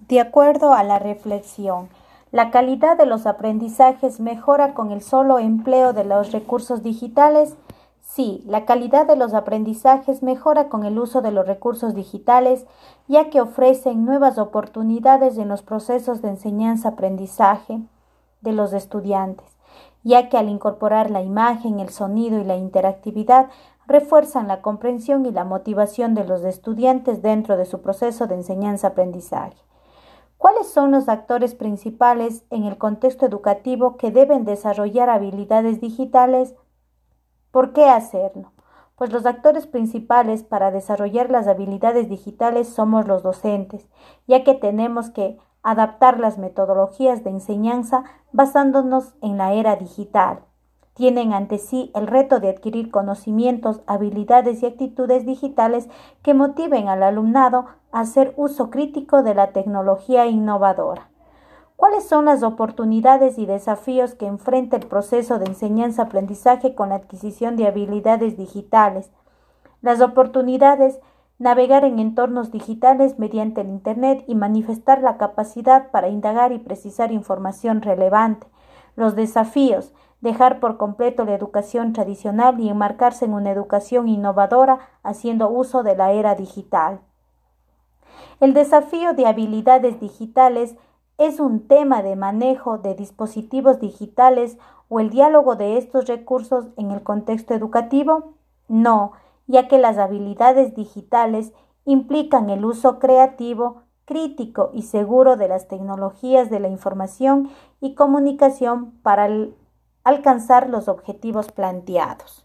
De acuerdo a la reflexión, la calidad de los aprendizajes mejora con el solo empleo de los recursos digitales. Sí, la calidad de los aprendizajes mejora con el uso de los recursos digitales, ya que ofrecen nuevas oportunidades en los procesos de enseñanza-aprendizaje de los estudiantes, ya que al incorporar la imagen, el sonido y la interactividad refuerzan la comprensión y la motivación de los estudiantes dentro de su proceso de enseñanza-aprendizaje. ¿Cuáles son los actores principales en el contexto educativo que deben desarrollar habilidades digitales? ¿Por qué hacerlo? Pues los actores principales para desarrollar las habilidades digitales somos los docentes, ya que tenemos que adaptar las metodologías de enseñanza basándonos en la era digital tienen ante sí el reto de adquirir conocimientos, habilidades y actitudes digitales que motiven al alumnado a hacer uso crítico de la tecnología innovadora. ¿Cuáles son las oportunidades y desafíos que enfrenta el proceso de enseñanza-aprendizaje con la adquisición de habilidades digitales? Las oportunidades navegar en entornos digitales mediante el Internet y manifestar la capacidad para indagar y precisar información relevante. Los desafíos dejar por completo la educación tradicional y enmarcarse en una educación innovadora haciendo uso de la era digital. El desafío de habilidades digitales es un tema de manejo de dispositivos digitales o el diálogo de estos recursos en el contexto educativo? No, ya que las habilidades digitales implican el uso creativo, crítico y seguro de las tecnologías de la información y comunicación para el alcanzar los objetivos planteados.